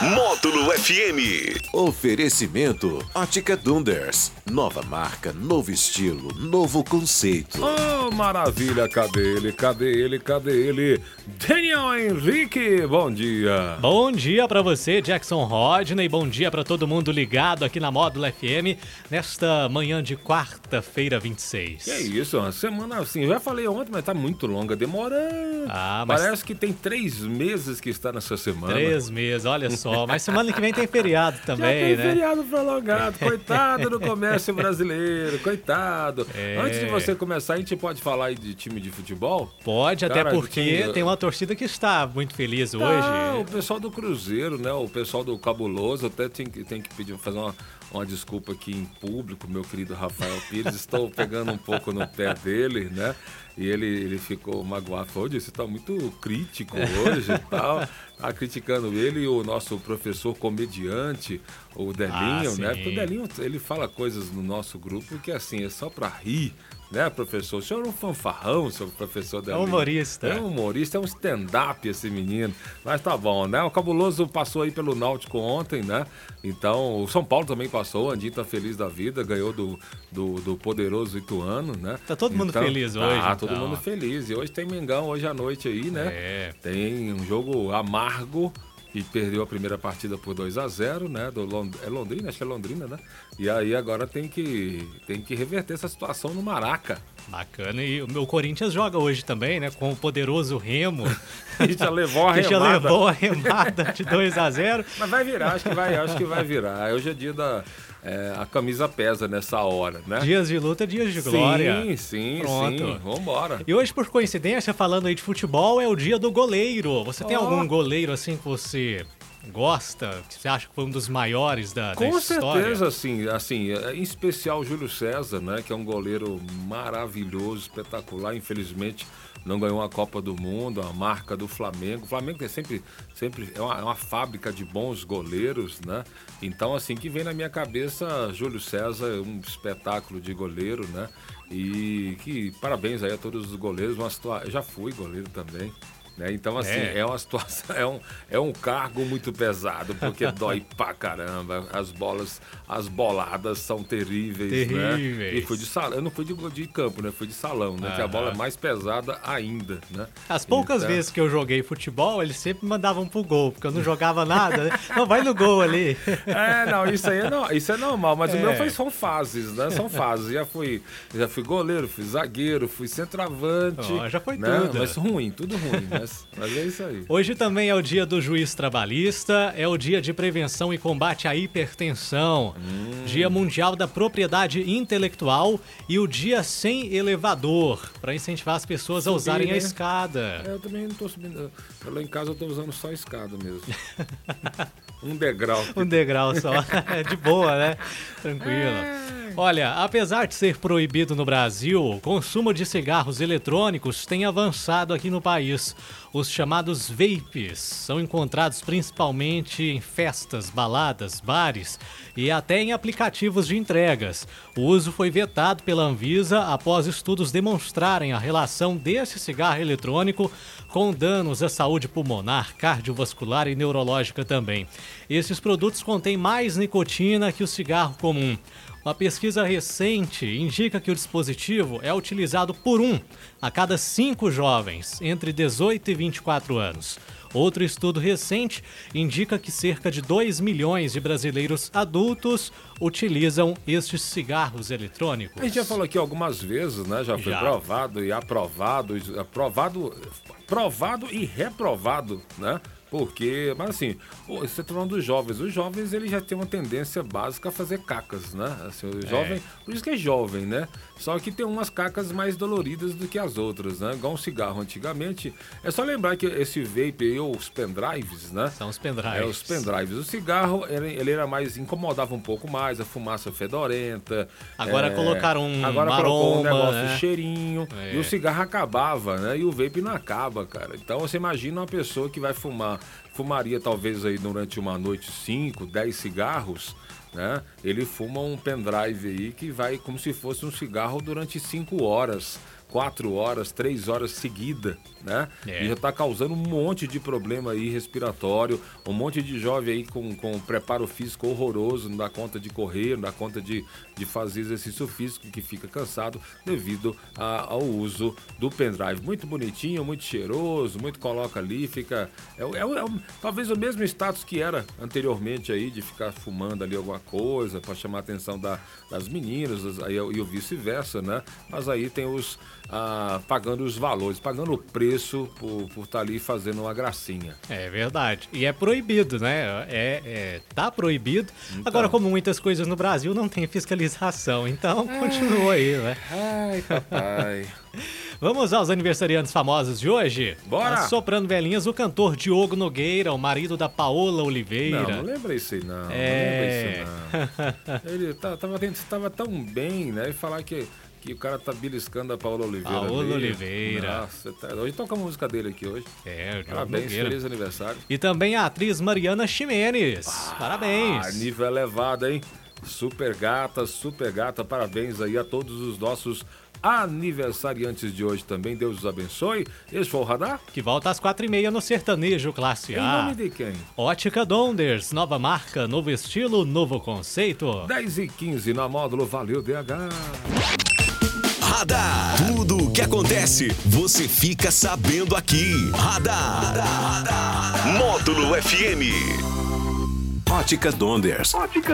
Módulo FM. Oferecimento Ótica Dunders. Nova marca, novo estilo, novo conceito. Oh, maravilha! Cadê ele? Cadê ele? Cadê ele? Daniel Henrique, bom dia! Bom dia pra você, Jackson Rodney. Bom dia pra todo mundo ligado aqui na Módulo FM nesta manhã de quarta-feira 26. Que é isso, uma semana assim, eu já falei ontem, mas tá muito longa, demorando. Ah, mas Parece que tem três meses que está nessa semana. três meses, olha só. Mas semana que vem tem feriado Já também, tem né? feriado prolongado, coitado do comércio brasileiro, coitado. É. Antes de você começar, a gente pode falar aí de time de futebol? Pode, até Cara, porque tem- tem uma torcida que está muito feliz Ah, hoje. o pessoal do Cruzeiro, né? O pessoal do Cabuloso, até tem, que- tem que pedir, fazer uma, uma desculpa aqui em público, meu querido Rafael Pires. Estou pegando um pouco no pé dele, né? E ele, ele ficou magoado. Falou, "Ô, você está muito crítico hoje e tal. Tá criticando ele e o nosso professor comediante, o Delinho, Ah, né? Porque o Delinho, ele fala coisas no nosso grupo que, assim, é só para rir. Né, professor? O senhor é um fanfarrão, seu professor Delinho. humorista. É um humorista, é um stand-up esse menino. Mas tá bom, né? O Cabuloso passou aí pelo Náutico ontem, né? Então, o São Paulo também passou, o Andinho tá feliz da vida, ganhou do, do, do poderoso Ituano, né? Tá todo mundo Então, feliz tá, hoje, todo então. mundo feliz. E hoje tem Mengão, hoje à noite aí, né? É. Tem um jogo amargo e perdeu a primeira partida por 2 a 0 né? Do Lond... É Londrina, acho que é Londrina, né? E aí agora tem que, tem que reverter essa situação no Maraca. Bacana. E o meu Corinthians joga hoje também, né? Com o poderoso Remo. A gente já levou a que já remada. levou a remada de 2 a 0 Mas vai virar, acho que vai, acho que vai virar. Hoje é dia da. É, a camisa pesa nessa hora, né? Dias de luta, dias de glória. Sim, sim, Pronto. sim. Vambora. E hoje, por coincidência, falando aí de futebol, é o dia do goleiro. Você tem algum goleiro assim que você gosta, que você acha que foi um dos maiores da, da Com história? certeza, assim, assim, em especial o Júlio César, né? Que é um goleiro maravilhoso, espetacular. Infelizmente, não ganhou a Copa do Mundo, a marca do Flamengo. O Flamengo é sempre, sempre é uma, é uma fábrica de bons goleiros, né? Então, assim, que vem na minha cabeça, Júlio César, um espetáculo de goleiro, né? E que parabéns aí a todos os goleiros. Uma situa... Eu já fui goleiro também. Né? Então, assim, É. é. uma situação, é um, é um cargo muito pesado, porque dói pra caramba. As bolas, as boladas são terríveis, Terríveis. né? E fui de salão, eu não fui de, de campo, né? Fui de salão, né? Que a bola é mais pesada ainda, né? As poucas Então- vezes que eu joguei futebol, eles sempre mandavam pro gol, porque eu não jogava nada. né? Não, vai no gol ali. É, não, isso aí é, no- isso é normal, mas o É. meu foi, são fases, né? São fases. Já fui, já fui goleiro, fui zagueiro, fui centroavante. Ó, já foi né? tudo. Mas ruim, tudo ruim, mas, mas é isso aí. Hoje também é o dia do juiz trabalhista, é o dia de prevenção e combate à hipertensão, Hum. dia mundial da propriedade intelectual e o dia sem elevador, para incentivar as pessoas a Subir, usarem a né? escada. É, eu também não tô subindo. eu- Lá em casa eu tô usando só escada mesmo. um degrau. Um degrau só. de boa, né? Tranquilo. Olha, apesar de ser proibido no Brasil, o consumo de cigarros eletrônicos tem avançado aqui no país. Os chamados vapes são encontrados principalmente em festas, baladas, bares e até em aplicativos de entregas. O uso foi vetado pela Anvisa após estudos demonstrarem a relação desse cigarro eletrônico com danos à saúde pulmonar, cardiovascular e neurológica também. Esses produtos contêm mais nicotina que o cigarro comum. Uma pesquisa recente indica que o dispositivo é utilizado por um a cada cinco jovens entre 18 e 24 anos. Outro estudo recente indica que cerca de 2 milhões de brasileiros adultos utilizam estes cigarros eletrônicos. A gente já falou aqui algumas vezes, né? Já foi Já. provado e aprovado, aprovado, provado e reprovado, né? Porque, mas assim, você tá falando dos jovens. Os jovens, eles já têm uma tendência básica a fazer cacas, né? Assim, o jovem, por isso que é jovem, né? Só que tem umas cacas mais doloridas do que as outras, né? Igual um cigarro antigamente. É só lembrar que esse vape e os pendrives, né? São os pendrives. É, os pendrives. O cigarro, ele, ele era mais, incomodava um pouco mais, a fumaça fedorenta. Agora é, colocaram um Agora colocou um aroma, negócio né? cheirinho. É. E o cigarro acabava, né? E o vape não acaba, cara. Então você imagina uma pessoa que vai fumar, fumaria talvez aí durante uma noite 5, 10 cigarros. né? Ele fuma um pendrive aí que vai como se fosse um cigarro durante cinco horas quatro horas, três horas seguida, né? É. E já está causando um monte de problema aí respiratório, um monte de jovem aí com, com preparo físico horroroso, não dá conta de correr, não dá conta de, de fazer exercício físico, que fica cansado devido a, ao uso do pendrive. Muito bonitinho, muito cheiroso, muito coloca ali, fica. É, é, é talvez o mesmo status que era anteriormente aí, de ficar fumando ali alguma coisa para chamar a atenção da, das meninas aí, e o vice-versa, né? Mas aí tem os ah, pagando os valores, pagando o preço por estar por tá ali fazendo uma gracinha. É verdade. E é proibido, né? É, é tá proibido. Então. Agora, como muitas coisas no Brasil, não tem fiscalização. Então, Ai. continua aí, né? Ai, papai. Vamos aos aniversariantes famosos de hoje? Bora! Soprando velhinhas, o cantor Diogo Nogueira, o marido da Paola Oliveira. Não, não lembra isso aí, não. É... Não lembra isso, não. Ele tava, tava, tava tão bem, né? E falar que e o cara tá beliscando a Paola Oliveira. Paola. Oliveira. Nossa, tá... hoje toca a música dele aqui hoje. É, Parabéns, Nogueira. feliz aniversário. E também a atriz Mariana Ximenes. Ah, parabéns. Nível elevado, hein? Super gata, super gata. Parabéns aí a todos os nossos aniversariantes de hoje também. Deus os abençoe. Esse foi o Radar? Que volta às quatro e meia no Sertanejo Classe A. Em nome de quem? Ótica Donders. Nova marca, novo estilo, novo conceito. 10 e 15 na módulo. Valeu, DH. Radar. Tudo o que acontece, você fica sabendo aqui. Radar. Radar. Módulo FM. Ótica Donders. Ótica